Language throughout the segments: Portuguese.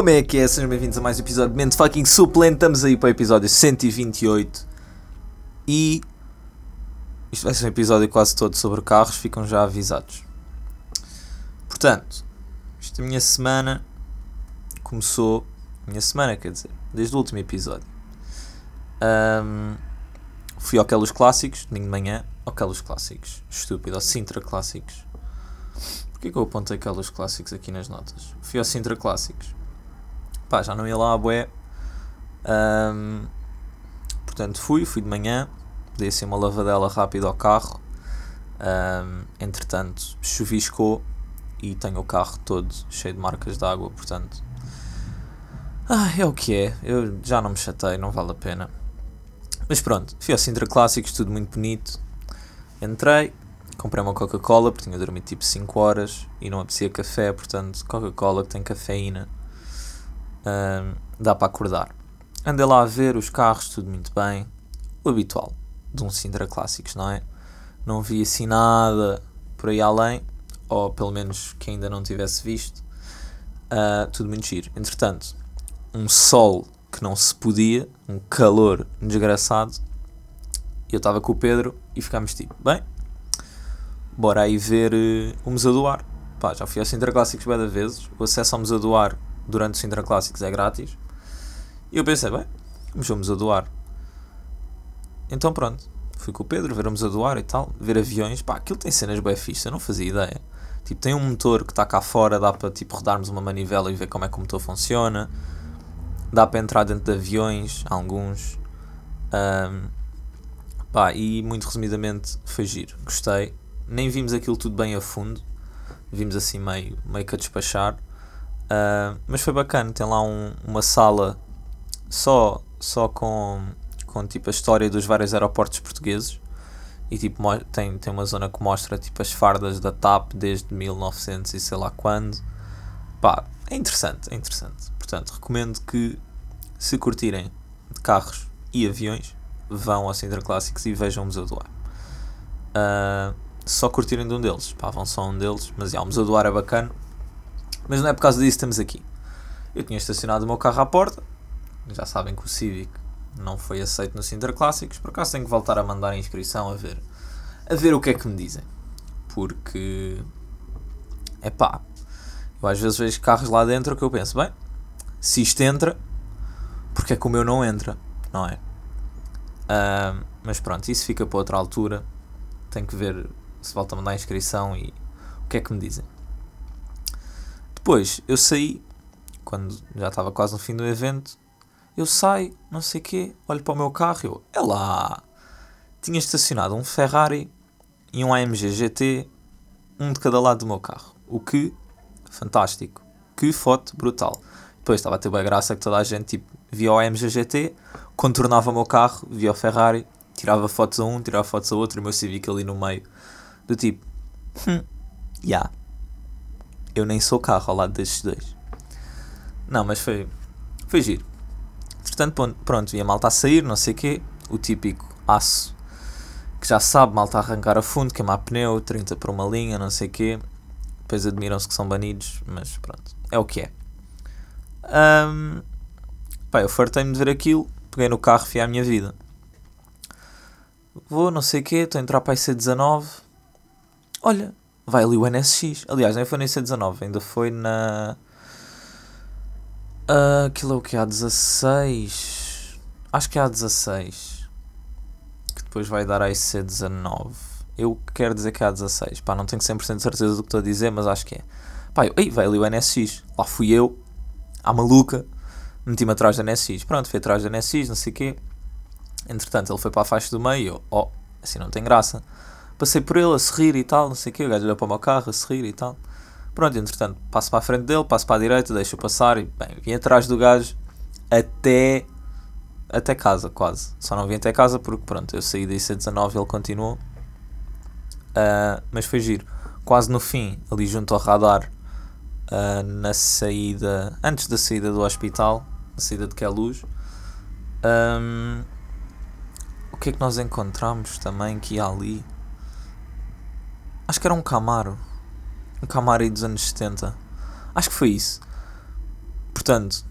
Como é que é? Sejam bem-vindos a mais um episódio de Mente Fucking Suplente. Estamos aí para o episódio 128 e isto vai ser um episódio quase todo sobre carros, ficam já avisados. Portanto, esta minha semana começou. Minha semana, quer dizer, desde o último episódio. Ahm, fui ao Quelos Clássicos, domingo de manhã. Ao Quelos Clássicos, estúpido, ao Sintra Clássicos. Porquê que eu apontei Quelos Clássicos aqui nas notas? Fui ao Sintra Clássicos. Pá, já não ia lá a bué. Ahm, portanto, fui, fui de manhã. Dei assim uma lavadela rápida ao carro. Ahm, entretanto, chuviscou e tenho o carro todo cheio de marcas de água, portanto. Ah, é o que é. Eu já não me chatei, não vale a pena. Mas pronto, fui ao Sintra Clássicos, tudo muito bonito. Entrei, comprei uma Coca-Cola, porque tinha dormido tipo 5 horas e não apetecia café, portanto, Coca-Cola que tem cafeína, dá para acordar. Andei lá a ver os carros, tudo muito bem. O habitual de um Sintra Clássicos, não é? Não vi assim nada por aí além, ou pelo menos que ainda não tivesse visto. Ah, tudo muito giro. Entretanto, um sol que não se podia, um calor desgraçado. Eu estava com o Pedro e ficámos tipo, bem, bora aí ver eh, o Museu do Ar. Pá, já fui ao Sintra Clássicos bem vezes. O acesso ao Museu do Ar durante o Sintra Clássicos é grátis. E eu pensei, bem, vamos ao Museu do Ar. Então pronto, fui com o Pedro ver o Museu do Ar e tal, ver aviões. Pá, aquilo tem cenas bem fixe, eu não fazia ideia. Tipo, tem um motor que está cá fora, dá para tipo, rodarmos uma manivela e ver como é que o motor funciona. Dá para entrar dentro de aviões, alguns. Ahm, pá, e muito resumidamente foi giro, gostei. Nem vimos aquilo tudo bem a fundo, vimos assim meio, meio que a despachar. Ah, mas foi bacana, tem lá um- uma sala só, só com, com tipo a história dos vários aeroportos portugueses e tipo tem, tem uma zona que mostra tipo as fardas da TAP desde 1900 e sei lá quando. Pá, é interessante, é interessante. Portanto, recomendo que se curtirem de carros e aviões, vão ao Sintra Clássicos e vejam o Museu do Ar. Se só curtirem de um deles, pá, vão só um deles, mas já, o Museu do Ar é bacana. Mas não é por causa disso que estamos aqui. Eu tinha estacionado o meu carro à porta, já sabem que o Civic não foi aceito no Sintra Clássicos, por acaso tenho que voltar a mandar a inscrição a ver, a ver o que é que me dizem. Porque, é pá, eu às vezes vejo carros lá dentro que eu penso, bem, se isto entra, porque é que o meu não entra, não é? Ah, mas pronto, isso fica para outra altura. Tenho que ver se volta a mandar a inscrição e o que é que me dizem. Depois, eu saí, quando já estava quase no fim do evento, eu saio, não sei o quê, olho para o meu carro e eu, é lá! Tinha estacionado um Ferrari e um AMG GT, um de cada lado do meu carro. O que, fantástico. Que foto brutal. Depois estava a ter bem graça que toda a gente tipo, via o AMG GT, contornava o meu carro, via o Ferrari, tirava fotos a um, tirava fotos a outro, e o meu Civic ali no meio. Do tipo, hum, ya. Eu nem sou carro ao lado destes dois. Não, mas foi, foi giro. Portanto, pronto, e a malta a sair, não sei o quê, o típico aço que já sabe, malta a arrancar a fundo, queimar pneu, 30 por uma linha, não sei o quê. Depois admiram-se que são banidos, mas pronto, é o que é. Ahm, pá, eu fartei-me de ver aquilo, peguei no carro, fui à minha vida. Vou, não sei o quê, estou a entrar para a IC19. Olha, vai ali o NSX. Aliás, nem foi na IC19, ainda foi na. Ah, aquilo é o que? A 16. Acho que é a 16. Que depois vai dar a IC19. Eu quero dizer que é a 16. Pá, não tenho 100% de certeza do que estou a dizer, mas acho que é. Pá, eu, ei, vai ali o NSX. Lá fui eu, à maluca, meti-me atrás da NSX. Pronto, fui atrás da NSX, não sei o quê. Entretanto, ele foi para a faixa do meio eu, oh, assim não tem graça. Passei por ele a sorrir e tal, não sei o quê. O gajo olhou para o meu carro a sorrir e tal. Pronto, entretanto, passo para a frente dele, passo para a direita, deixo-o passar e, bem, vim atrás do gajo até, até casa, quase. Só não vim até casa porque, pronto, eu saí da IC19 e ele continuou. Ah, mas foi giro. Quase no fim, ali junto ao radar, ah, na saída, antes da saída do hospital, na saída de Queluz, ahm, o que é que nós encontramos também que ali? Acho que era um Camaro. Um Camaro dos anos 70. Acho que foi isso. Portanto,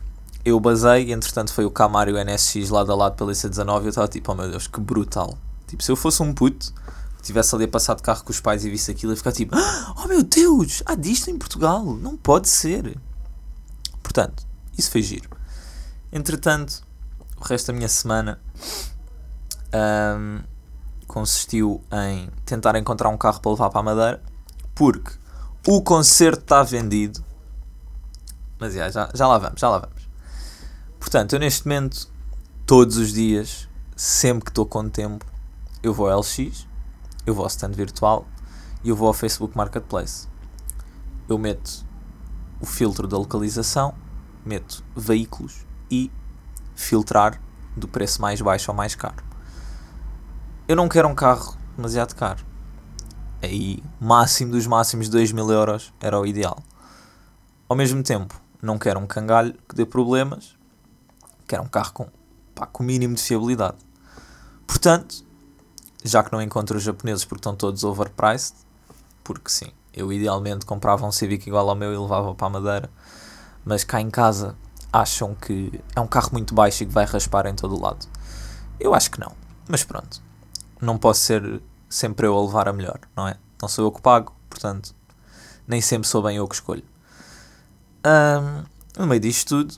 eu basei, entretanto foi o Camaro e o NSX lado a lado pela IC19 e eu estava tipo, oh meu Deus, que brutal. Tipo, se eu fosse um puto, que ali a passar de carro com os pais e visse aquilo, ia ficar tipo, oh meu Deus, há disto em Portugal, não pode ser. Portanto, isso foi giro. Entretanto, o resto da minha semana um, consistiu em tentar encontrar um carro para levar para a Madeira, porque o concerto está vendido. Mas já, já, já lá vamos, já lá vamos. Portanto, eu neste momento, todos os dias, sempre que estou com tempo, eu vou ao LX, eu vou ao stand virtual e eu vou ao Facebook Marketplace. Eu meto o filtro da localização, meto veículos e filtrar do preço mais baixo ao mais caro. Eu não quero um carro demasiado caro. Aí, máximo dos máximos 2 mil euros era o ideal. Ao mesmo tempo, não quero um cangalho que dê problemas Quero um carro com, com o mínimo de fiabilidade. Portanto, já que não encontro os japoneses porque estão todos overpriced, porque sim, eu idealmente comprava um Civic igual ao meu e levava para a Madeira, mas cá em casa acham que é um carro muito baixo e que vai raspar em todo o lado. Eu acho que não, mas pronto, não posso ser sempre eu a levar a melhor, não é? Não sou eu que pago, portanto, nem sempre sou bem eu que escolho. Um, no meio disto tudo,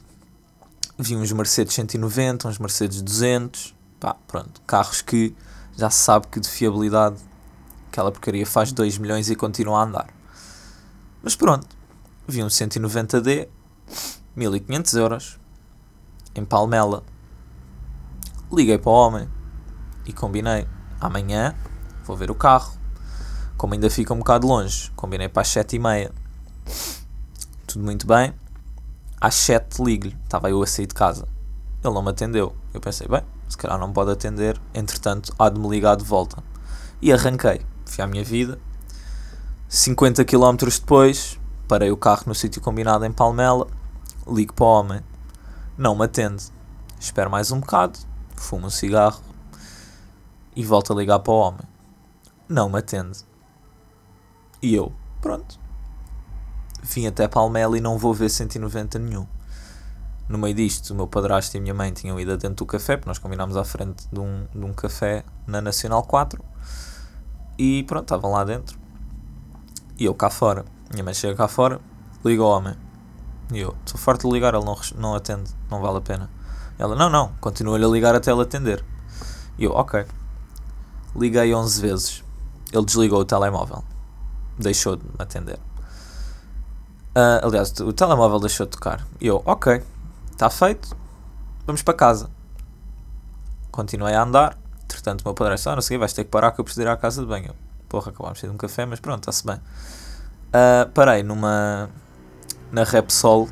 vi uns Mercedes 190, uns Mercedes 200, pá, pronto, carros que já se sabe que de fiabilidade aquela porcaria faz 2 milhões e continua a andar. Mas pronto, vi um 190D, 1500 euros, em Palmela. Liguei para o homem e combinei. Amanhã vou ver o carro. Como ainda fica um bocado longe, combinei para as 7h30. Tudo muito bem às 7 ligo-lhe, estava eu a sair de casa. Ele não me atendeu. Eu pensei, bem, se calhar não pode atender, entretanto há de me ligar de volta. E arranquei, fui à minha vida. 50 km depois, parei o carro no sítio combinado em Palmela, ligo para o homem, não me atende. Espero mais um bocado, fumo um cigarro e volto a ligar para o homem. Não me atende. E eu, pronto, vim até Palmela e não vou ver 190 nenhum. No meio disto, o meu padrasto e a minha mãe tinham ido dentro do café, porque nós combinámos à frente de um, de um café na Nacional 4. E pronto, estavam lá dentro. E eu cá fora. Minha mãe chega cá fora, liga ao homem. E eu, estou farto de ligar, ele não, não atende, não vale a pena. Ela, não, não, continua-lhe a ligar até ele atender. E eu, ok. Liguei 11 vezes. Ele desligou o telemóvel. Deixou de me atender. Uh, aliás, o telemóvel deixou de tocar. E eu, ok, está feito, vamos para casa. Continuei a andar. Entretanto, o meu padre disse: Ah, não sei, vais ter que parar que eu preciso ir à casa de banho. Porra, acabámos de ter um café, mas pronto, está-se bem. Uh, parei numa. na Repsol.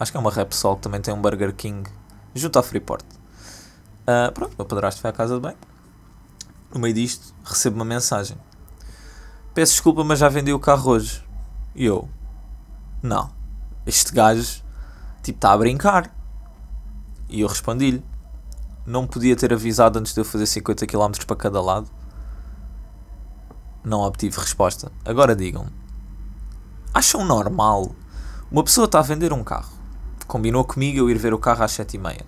Acho que é uma Repsol que também tem um Burger King junto ao Freeport. Uh, pronto, o meu padrasto foi à casa de banho. No meio disto, recebo uma mensagem: Peço desculpa, mas já vendi o carro hoje. E eu, não, este gajo, tipo, está a brincar. E eu respondi-lhe, não podia ter avisado antes de eu fazer 50 km para cada lado. Não obtive resposta. Agora digam-me, acham normal? Uma pessoa está a vender um carro, combinou comigo eu ir ver o carro às 7h30.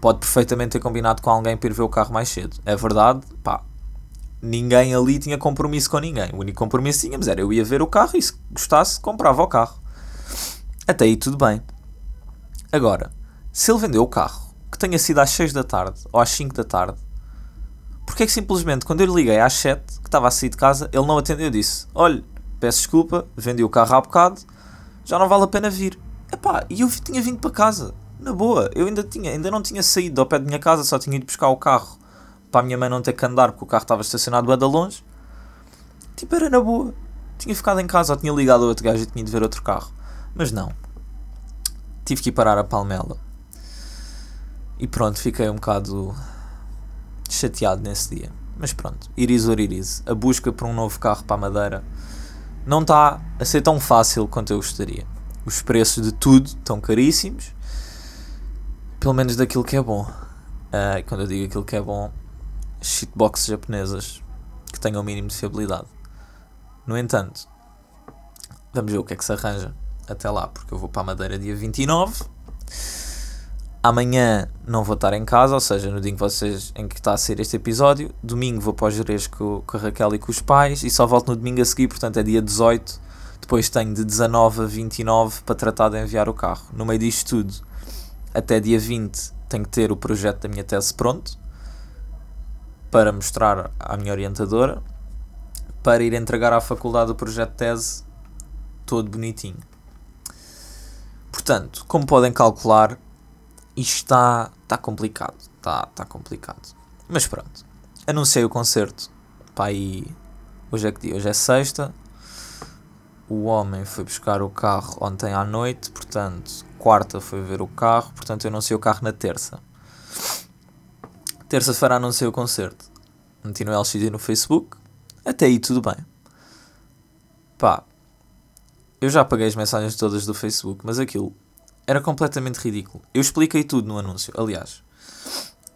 Pode perfeitamente ter combinado com alguém para ir ver o carro mais cedo. É verdade, pá, ninguém ali tinha compromisso com ninguém. O único compromisso que tínhamos era eu ia ver o carro e se gostasse, comprava o carro. Até aí tudo bem. Agora, se ele vendeu o carro que tenha sido às 6 da tarde ou às 5 da tarde, porque é que simplesmente quando eu lhe liguei às 7, que estava a sair de casa, ele não atendeu e disse: Olha, peço desculpa, vendi o carro há bocado, já não vale a pena vir. Epá, e eu tinha vindo para casa, na boa, eu ainda, tinha, ainda não tinha saído ao pé da minha casa, só tinha ido buscar o carro para a minha mãe não ter que andar porque o carro estava estacionado de longe. Tipo, era na boa. Tinha ficado em casa ou tinha ligado a outro gajo e tinha ido ver outro carro. Mas não. Tive que ir parar a Palmela. E pronto, fiquei um bocado chateado nesse dia. Mas pronto, iris or iris. A busca por um novo carro para a Madeira não está a ser tão fácil quanto eu gostaria. Os preços de tudo estão caríssimos. Pelo menos daquilo que é bom. Uh, quando eu digo aquilo que é bom, shitboxes japonesas que tenham o mínimo de fiabilidade. No entanto, vamos ver o que é que se arranja até lá, porque eu vou para a Madeira dia 29. Amanhã não vou estar em casa, ou seja, no dia em que, vocês, em que está a ser este episódio. Domingo vou para os Jerez com, com a Raquel e com os pais e só volto no domingo a seguir, portanto é dia 18. Depois tenho de 19 a 29 para tratar de enviar o carro. No meio disto tudo, até dia 20 tenho que ter o projeto da minha tese pronto para mostrar à minha orientadora para ir entregar à faculdade o projeto de tese todo bonitinho. Portanto, como podem calcular, isto está, está complicado. Está, está complicado. Mas pronto. Anunciei o concerto. Pá, aí. Hoje é que dia? Hoje é sexta. O homem foi buscar o carro ontem à noite. Portanto, quarta foi ver o carro. Portanto, eu anunciei o carro na terça. Terça-feira anunciei o concerto. Meti no LXD no Facebook. Até aí tudo bem. Pá. Eu já apaguei as mensagens todas do Facebook, mas aquilo era completamente ridículo. Eu expliquei tudo no anúncio. Aliás,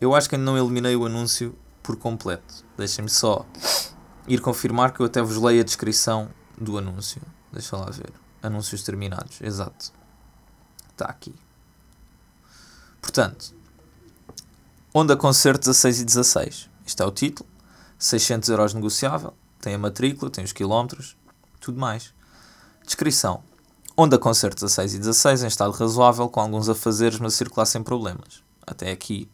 eu acho que ainda não eliminei o anúncio por completo. Deixem-me só ir confirmar que eu até vos leio a descrição do anúncio. Deixa lá ver. Anúncios terminados. Exato. Está aqui. Portanto, Onda Concerto 16 e 16. Isto é o título. 600 euros negociável. Tem a matrícula, tem os quilómetros, tudo mais. Descrição. Onda Concerto 16 e 16 em estado razoável, com alguns afazeres, mas circular sem problemas. Até aqui,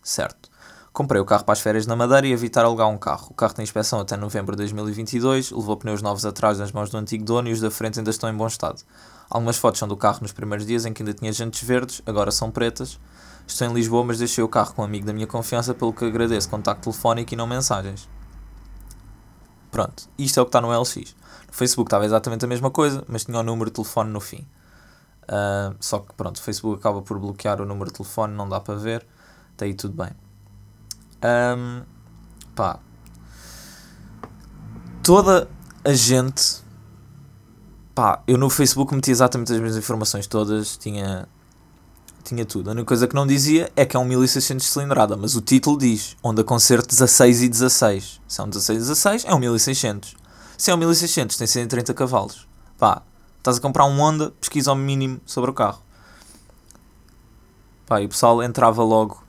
certo. Comprei o carro para as férias na Madeira e evitar alugar um carro. O carro tem inspeção até novembro de 2022, levou pneus novos atrás nas mãos do antigo dono e os da frente ainda estão em bom estado. Algumas fotos são do carro nos primeiros dias em que ainda tinha jantes verdes, agora são pretas. Estou em Lisboa, mas deixei o carro com um amigo da minha confiança, pelo que agradeço contacto telefónico e não mensagens. Pronto, isto é o que está no LX. No Facebook estava exatamente a mesma coisa, mas tinha o número de telefone no fim. Uh, só que pronto, o Facebook acaba por bloquear o número de telefone, não dá para ver. Está aí tudo bem. Um, pá. Toda a gente. Pá, eu no Facebook meti exatamente as mesmas informações todas. Tinha. Tinha tudo. A única coisa que não dizia é que é um 1600 de cilindrada, mas o título diz Honda Concerto 16 e 16. Se é um 16 e 16, é um 1600. Se é um 1600, tem 130 cavalos. Pá, estás a comprar um Honda, pesquisa ao mínimo sobre o carro. Pá, e o pessoal entrava logo.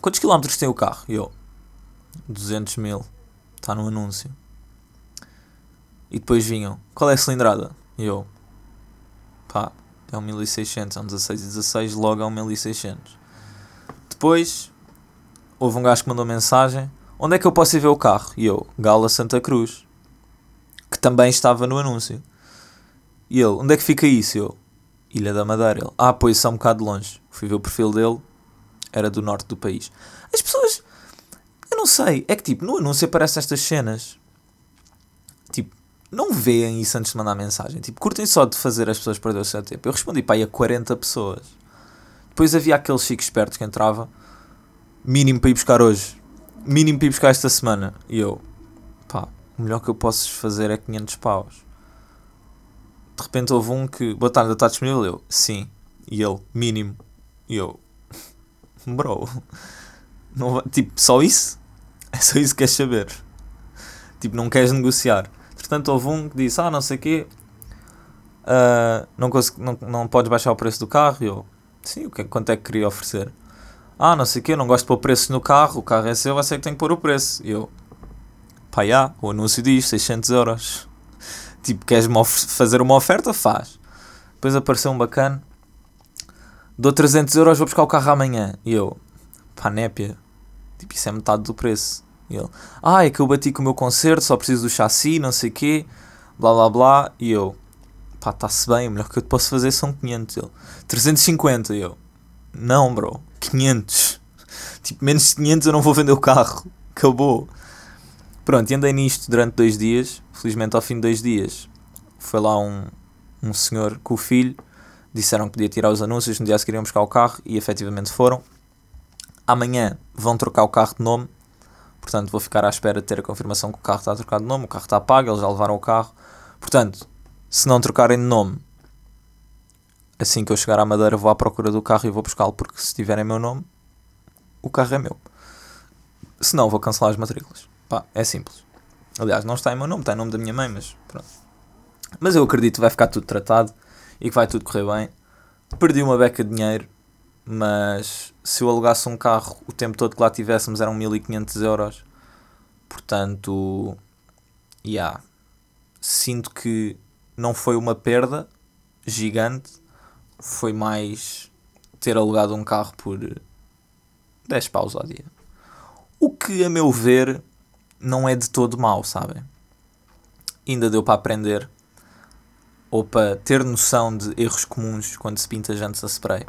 Quantos quilómetros tem o carro? E eu, 200 mil. Está no anúncio. E depois vinham, qual é a cilindrada? E eu, pá, é um 1600, é um 16 e 16, logo é um 1600. Depois, houve um gajo que mandou mensagem, onde é que eu posso ir ver o carro? E eu, Gala Santa Cruz que também estava no anúncio. E ele, onde é que fica isso? Eu, Ilha da Madeira. Ele, ah, pois, isso é um bocado longe. Fui ver o perfil dele, era do norte do país. As pessoas, eu não sei, é que tipo, no anúncio aparecem estas cenas. Não veem isso antes de mandar mensagem. Tipo, curtem só de fazer as pessoas perder o seu tempo. Eu respondi para aí a 40 pessoas. Depois havia aqueles chicos espertos que entrava, mínimo para ir buscar hoje, mínimo para ir buscar esta semana. E eu, pá, o melhor que eu posso fazer é 500 paus. De repente houve um que, boa tarde, está disponível? Eu, sim. E ele, mínimo. E eu, bro, não, tipo, só isso? É só isso que queres saber. Tipo, não queres negociar. Portanto, houve um que disse, ah, não sei o quê, uh, não, não, não podes baixar o preço do carro? E eu, sim, o que, quanto é que queria oferecer? Ah, não sei o quê, não gosto de pôr preço no carro, o carro é seu, você é que tem que pôr o preço. E eu, pá, já, o anúncio diz 600 euros. Tipo, queres fazer uma oferta? Faz. Depois apareceu um bacana, dou 300 euros, vou buscar o carro amanhã. E eu, pá, népia, tipo, isso é metade do preço. E ele, ah, é que eu bati com o meu concerto, só preciso do chassi, não sei o quê, blá blá blá. E eu, pá, está-se bem, o melhor que eu te posso fazer são 500. Ele, 350. E eu, não, bro, 500. Tipo, menos de 500 eu não vou vender o carro. Acabou. Pronto, e andei nisto durante dois dias. Felizmente, ao fim de dois dias, foi lá um, um senhor com o filho. Disseram que podia tirar os anúncios. No dia seguinte, buscar o carro e efetivamente foram. Amanhã vão trocar o carro de nome. Portanto, vou ficar à espera de ter a confirmação que o carro está trocado de nome. O carro está pago, eles já levaram o carro. Portanto, se não trocarem de nome, assim que eu chegar à Madeira, vou à procura do carro e vou buscá-lo. Porque se tiverem meu nome, o carro é meu. Se não, vou cancelar as matrículas. Pá, é simples. Aliás, não está em meu nome, está em nome da minha mãe, mas pronto. Mas eu acredito que vai ficar tudo tratado e que vai tudo correr bem. Perdi uma beca de dinheiro, mas se eu alugasse um carro o tempo todo que lá tivéssemos eram 1500 euros. Portanto, yeah, sinto que não foi uma perda gigante, foi mais ter alugado um carro por 10 paus ao dia. O que, a meu ver, não é de todo mau, sabem? Ainda deu para aprender ou para ter noção de erros comuns quando se pinta jantes a spray,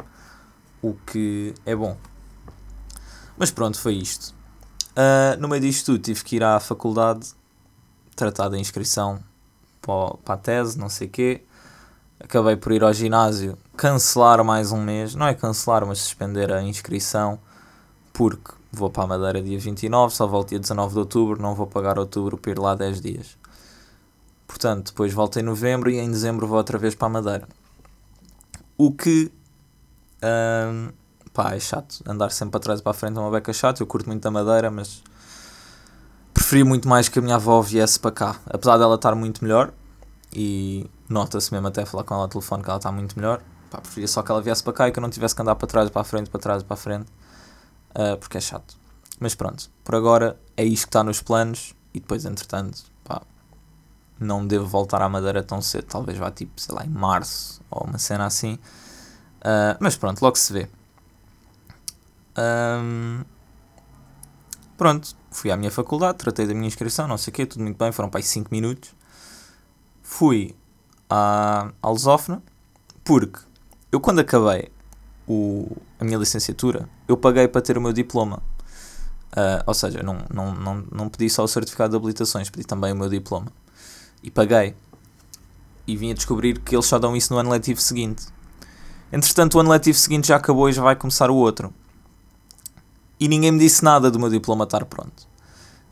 o que é bom. Mas pronto, foi isto. Uh, no meio disto tudo, tive que ir à faculdade tratar da inscrição para a tese, não sei o quê. Acabei por ir ao ginásio, cancelar mais um mês, não é cancelar, mas suspender a inscrição, porque vou para a Madeira dia 29, só volto dia 19 de outubro, não vou pagar outubro para ir lá 10 dias. Portanto, depois volto em novembro e em dezembro vou outra vez para a Madeira. O que. Um, pá, é chato. Andar sempre para trás e para a frente é uma beca chato. Eu curto muito a Madeira, mas. Preferi muito mais que a minha avó viesse para cá. Apesar dela estar muito melhor. E nota-se mesmo até falar com ela ao telefone que ela está muito melhor. Pá, preferia só que ela viesse para cá e que eu não tivesse que andar para trás para a frente, para trás para a frente. Uh, porque é chato. Mas pronto, por agora é isto que está nos planos. E depois, entretanto, pá, não devo voltar à Madeira tão cedo. Talvez vá tipo, sei lá, em março ou uma cena assim. Uh, mas pronto, logo se vê. Um, pronto, fui à minha faculdade, tratei da minha inscrição, não sei o quê, tudo muito bem, foram para aí 5 minutos. Fui à, à Lusófona, porque eu quando acabei o, a minha licenciatura, eu paguei para ter o meu diploma. Uh, ou seja, não, não, não, não pedi só o certificado de habilitações, pedi também o meu diploma e paguei. E vim a descobrir que eles só dão isso no ano letivo seguinte. Entretanto, o ano letivo seguinte já acabou e já vai começar o outro. E ninguém me disse nada do meu diploma estar pronto.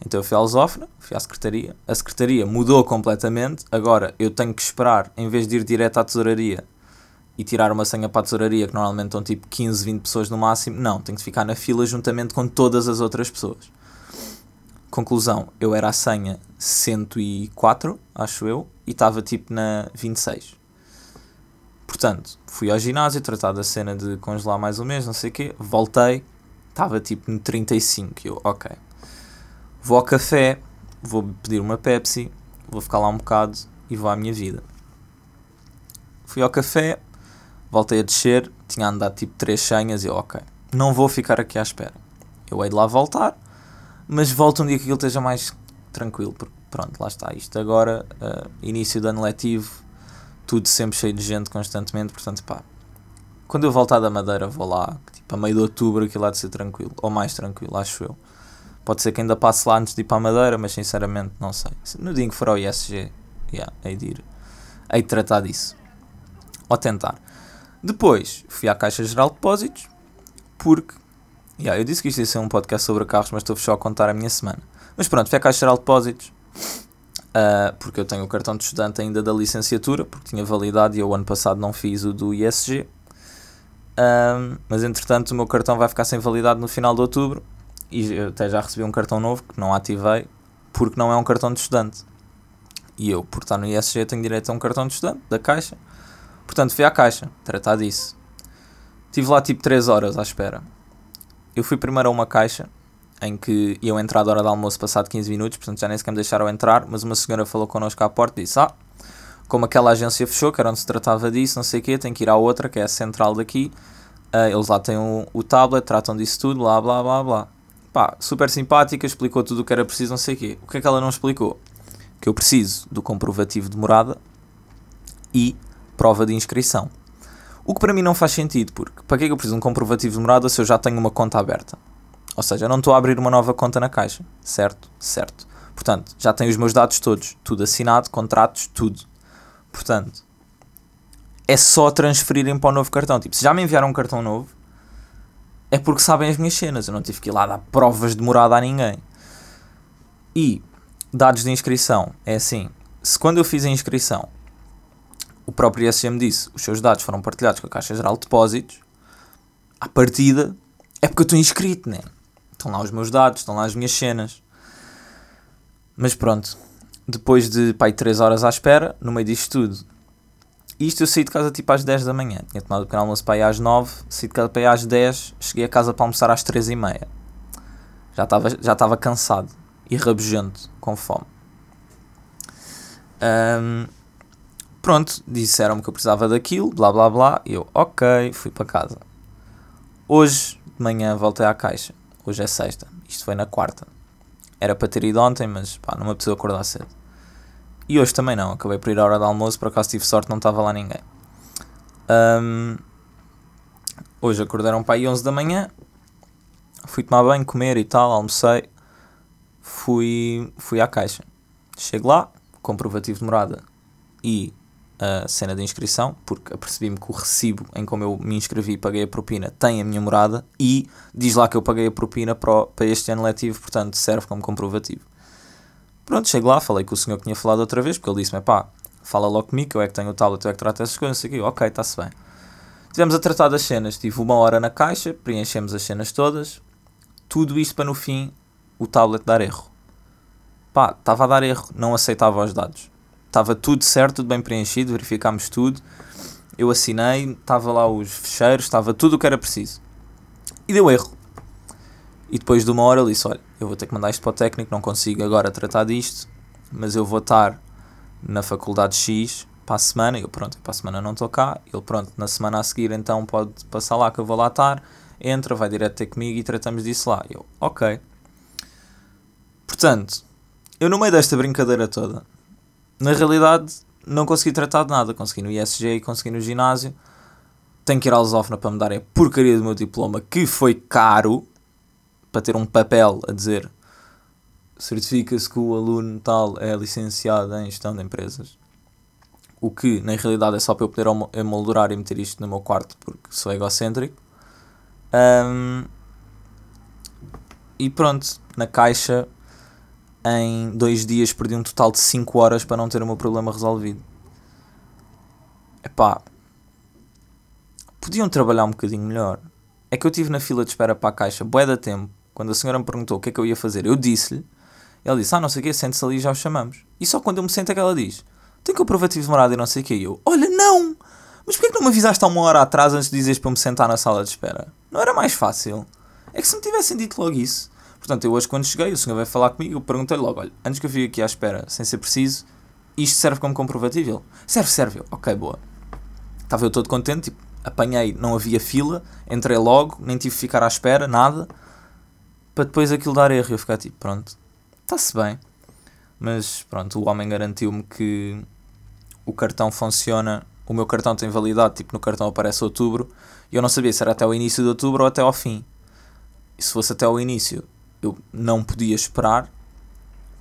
Então eu fui à Lusófona, fui à secretaria. A secretaria mudou completamente. Agora eu tenho que esperar, em vez de ir direto à tesouraria e tirar uma senha para a tesouraria, que normalmente estão tipo 15, 20 pessoas no máximo, não, tenho que ficar na fila juntamente com todas as outras pessoas. Conclusão, eu era a senha 104, acho eu, e estava tipo na 26. Portanto, fui ao ginásio, tratar da cena de congelar mais um mês, não sei o quê, voltei, estava tipo no 35. Eu, ok. Vou ao café, vou pedir uma Pepsi, vou ficar lá um bocado e vou à minha vida. Fui ao café, voltei a descer, tinha andado tipo 3 senhas e eu, ok, não vou ficar aqui à espera. Eu hei de lá voltar, mas volto um dia que aquilo esteja mais tranquilo, porque pronto, lá está. Isto agora, uh, início de ano letivo, tudo sempre cheio de gente constantemente, portanto, pá, quando eu voltar da Madeira vou lá, tipo, a meio de outubro aquilo há de ser tranquilo, ou mais tranquilo, acho eu. Pode ser que ainda passe lá antes de ir para a Madeira, mas sinceramente não sei. No dia em que for ao ISG, yeah, hei de ir, hei de tratar disso. Ou tentar. Depois fui à Caixa Geral de Depósitos, porque Yeah, eu disse que isto ia ser um podcast sobre carros, mas estou só a contar a minha semana. Mas pronto, fui à Caixa Geral de Depósitos, uh, porque eu tenho o cartão de estudante ainda da licenciatura, porque tinha validade e eu ano passado não fiz o do ISG. Um, mas entretanto o meu cartão vai ficar sem validade no final de outubro e eu até já recebi um cartão novo que não ativei porque não é um cartão de estudante. E eu, por estar no ISG, tenho direito a um cartão de estudante da Caixa. Portanto, fui à Caixa tratar disso. Estive lá tipo 3 horas à espera eu fui primeiro a uma caixa em que iam entrar da hora de almoço passado 15 minutos, portanto já nem sequer me deixaram entrar, mas uma senhora falou connosco à porta e disse: Ah, como aquela agência fechou, que era onde se tratava disso, não sei o quê, tem que ir à outra, que é a central daqui. Uh, eles lá têm o, o tablet, tratam disso tudo, blá blá blá blá. Pá, super simpática, explicou tudo o que era preciso, não sei o quê. O que é que ela não explicou? Que eu preciso do comprovativo de morada e prova de inscrição. O que para mim não faz sentido, porque para que é que eu preciso de um comprovativo de morada se eu já tenho uma conta aberta? Ou seja, eu não estou a abrir uma nova conta na caixa, certo? Certo. Portanto, já tenho os meus dados todos, tudo assinado, contratos, tudo. Portanto, é só transferirem para o novo cartão. Tipo, se já me enviaram um cartão novo, é porque sabem as minhas cenas. Eu não tive que ir lá dar provas de morada a ninguém. E dados de inscrição, é assim, se quando eu fiz a inscrição o próprio ISM disse, os seus dados foram partilhados com a Caixa Geral de Depósitos, à partida, é porque eu estou inscrito, né? Estão lá os meus dados, estão lá as minhas cenas. Mas pronto, depois de pai 3 horas à espera, no meio disto tudo, Isto eu saí de casa tipo às 10 da manhã. Tinha tomado o pequeno almoço para ir às 9, saí de casa para ir às 10, cheguei a casa para almoçar às 3 e meia. Já estava já estava cansado e rabugento, com fome. Um, pronto, disseram-me que eu precisava daquilo, blá blá blá. Eu, ok, fui para casa. Hoje de manhã voltei à caixa. Hoje é sexta. Isto foi na quarta. Era para ter ido ontem, mas pá, não me apeteceu acordar cedo. E hoje também não. Acabei por ir à hora do almoço, por acaso tive sorte, não estava lá ninguém. Um, hoje acordaram para aí 11 da manhã. Fui tomar banho, comer e tal, almocei. Fui, fui à caixa. Chego lá, comprovativo de morada e a cena de inscrição, porque apercebi-me que o recibo em como eu me inscrevi e paguei a propina tem a minha morada e diz lá que eu paguei a propina para, este ano letivo, portanto serve como comprovativo. Pronto, chego lá, falei com o senhor que tinha falado outra vez, porque ele disse-me, pá, fala logo comigo, que eu é que tenho o tablet, eu é que trato essas coisas, aqui, ok, está-se bem. Tivemos a tratar das cenas, tive uma hora na caixa, preenchemos as cenas todas, tudo isto para no fim o tablet dar erro. Pá, estava a dar erro, não aceitava os dados. Estava tudo certo, tudo bem preenchido, verificámos tudo. Eu assinei, estava lá os fecheiros, estava tudo o que era preciso. E deu erro. E depois de uma hora ele disse: Olha, eu vou ter que mandar isto para o técnico, não consigo agora tratar disto, mas eu vou estar na faculdade X para a semana. Eu, pronto, para a semana não estou cá. Ele, pronto, na semana a seguir então pode passar lá que eu vou lá estar. Entra, vai direto ter comigo e tratamos disso lá. Eu, ok. Portanto, eu no meio desta brincadeira toda, na realidade não consegui tratar de nada. Consegui no ISG consegui no ginásio. Tenho que ir à Lusófona para me darem a porcaria do meu diploma, que foi caro para ter um papel a dizer certifica-se que o aluno tal é licenciado em gestão de empresas. O que na realidade é só para eu poder emoldurar e meter isto no meu quarto porque sou egocêntrico. Um, e pronto, na caixa em dois dias perdi um total de 5 horas para não ter o meu problema resolvido. Epá, podiam trabalhar um bocadinho melhor. É que eu estive na fila de espera para a caixa, bué da tempo, quando a senhora me perguntou o que é que eu ia fazer, eu disse-lhe, ela disse, ah, não sei o quê, sente-se ali e já o chamamos. E só quando eu me sento é que ela diz, tem comprovativo de morada e não sei o quê. E eu, olha, não! Mas porquê que não me avisaste há uma hora atrás antes de dizeres para me sentar na sala de espera? Não era mais fácil? É que se me tivessem dito logo isso. Portanto, eu hoje quando cheguei, o senhor veio falar comigo, eu perguntei logo, olha, antes que eu fique aqui à espera, sem ser preciso, isto serve como comprovativo? Ele, serve, serve. Ok, boa. Estava eu todo contente, tipo, apanhei, não havia fila, entrei logo, nem tive que ficar à espera, nada para depois aquilo dar erro e eu ficar tipo, pronto, está-se bem. Mas pronto, o homem garantiu-me que o cartão funciona, o meu cartão tem validade, tipo no cartão aparece outubro, e eu não sabia se era até o início de outubro ou até ao fim. E se fosse até o início, eu não podia esperar,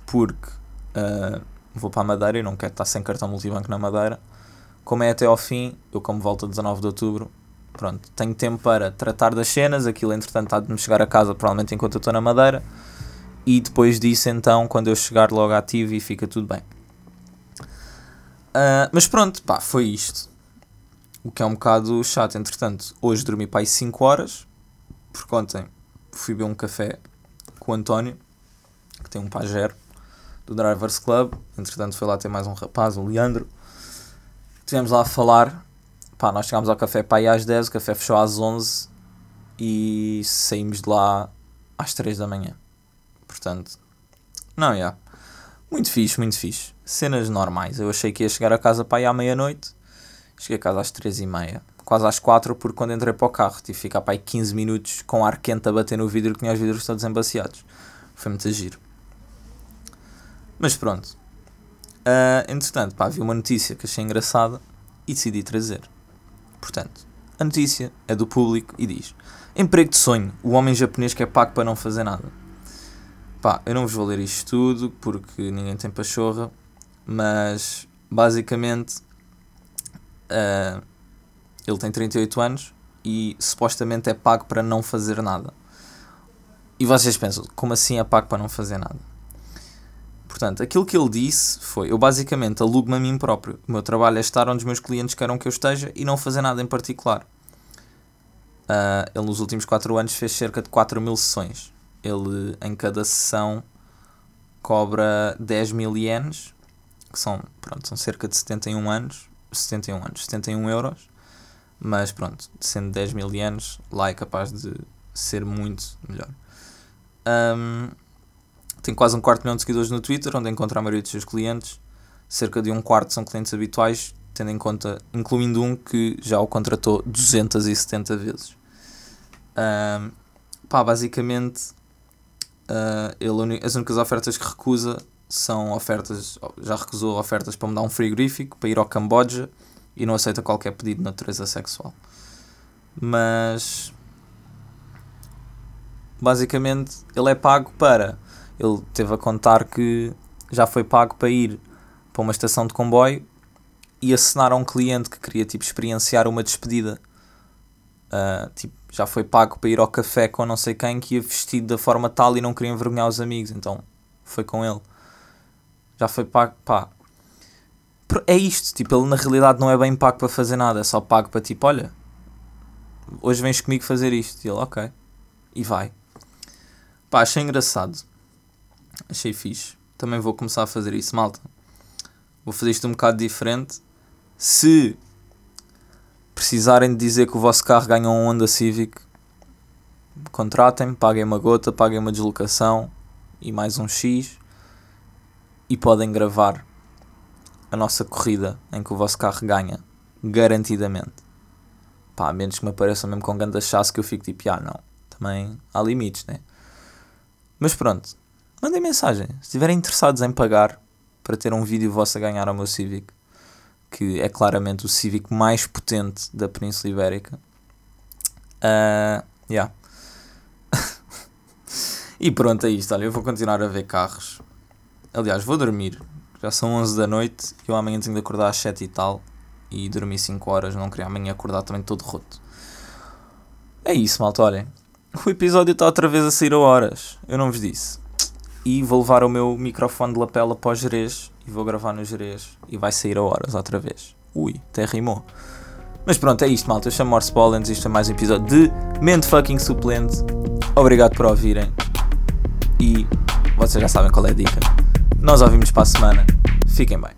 porque uh, vou para a Madeira e não quero estar sem cartão multibanco na Madeira. Como é até ao fim, eu como volto a 19 de outubro, pronto, tenho tempo para tratar das cenas, aquilo entretanto há de me chegar a casa, provavelmente enquanto eu estou na Madeira, e depois disso então, quando eu chegar logo ativo e fica tudo bem. Uh, mas pronto, pá, foi isto. O que é um bocado chato, entretanto, hoje dormi para aí 5 horas, porque ontem fui beber um café com o António, que tem um pajero, do Drivers Club, entretanto foi lá ter mais um rapaz, o Leandro, estivemos lá a falar Pá, nós chegámos ao café para aí às 10, o café fechou às 11 e saímos de lá às 3 da manhã. Portanto, não, já. Yeah. Muito fixe, muito fixe. Cenas normais. Eu achei que ia chegar a casa para aí à meia-noite. Cheguei a casa às 3 e meia. Quase às 4, porque quando entrei para o carro tive que ficar para aí 15 minutos com ar quente a bater no vidro, que tinha os vidros todos embaciados. Foi muito giro. Mas pronto. Uh, entretanto, pá, vi uma notícia que achei engraçada e decidi trazer. Portanto, a notícia é do público e diz: Emprego de sonho, o homem japonês que é pago para não fazer nada. Pá, eu não vos vou ler isto tudo porque ninguém tem pachorra, mas basicamente uh, ele tem 38 anos e supostamente é pago para não fazer nada. E vocês pensam, como assim é pago para não fazer nada? Portanto, aquilo que ele disse foi: eu basicamente alugo-me a mim próprio. O meu trabalho é estar onde os meus clientes querem que eu esteja e não fazer nada em particular. Uh, ele, nos últimos 4 anos, fez cerca de 4 mil sessões. Ele, em cada sessão, cobra 10 mil ienes, que são, pronto, são cerca de 71 anos, 71 anos, 71 euros. Mas pronto, sendo 10 mil anos, lá é capaz de ser muito melhor. Um, tem quase um quarto milhão de seguidores no Twitter, onde encontra a maioria dos seus clientes. Cerca de um quarto são clientes habituais, tendo em conta, incluindo um que já o contratou 270 vezes. Um, pá, basicamente, uh, ele, as únicas ofertas que recusa são ofertas, já recusou ofertas para mudar um frigorífico, para ir ao Camboja e não aceita qualquer pedido de natureza sexual. Mas basicamente ele é pago para. Ele teve a contar que já foi pago para ir para uma estação de comboio e assinar a um cliente que queria tipo, experienciar uma despedida. Uh, tipo, já foi pago para ir ao café com não sei quem que ia vestido da forma tal e não queria envergonhar os amigos, então foi com ele. Já foi pago, pá. É isto, tipo, ele na realidade não é bem pago para fazer nada, é só pago para tipo, olha, hoje vens comigo fazer isto. E ele, ok. E vai. Pá, achei engraçado. Achei fixe. Também vou começar a fazer isso, malta. Vou fazer isto um bocado diferente. Se precisarem de dizer que o vosso carro ganhou um Honda Civic, contratem-me, paguem uma gota, paguem uma deslocação e mais um X e podem gravar a nossa corrida em que o vosso carro ganha, garantidamente. Pá, a menos que me apareça mesmo com grande chasse que eu fico tipo, ah não, também há limites, né? Mas pronto, mandem mensagem. Se estiverem interessados em pagar para ter um vídeo vosso a ganhar ao meu Civic, que é claramente o Civic mais potente da Península Ibérica. Uh, yeah. e pronto, é isto. Olha, eu vou continuar a ver carros. Aliás, vou dormir. Já são 11 da noite. Eu amanhã tenho de acordar às 7 e tal. E dormi 5 horas. Não queria amanhã acordar também todo roto. É isso, malta. Olhem. O episódio está outra vez a sair a horas. Eu não vos disse. E vou levar o meu microfone de lapela para o Jerez e vou gravar no Jerez e vai sair a horas outra vez. Ui, até rimou. Mas pronto, é isto, malta. Eu chamo Morse Pollens. Isto é mais um episódio de Mente Fucking Suplente. Obrigado por ouvirem. E vocês já sabem qual é a dica. Nós ouvimos para a semana. Fiquem bem.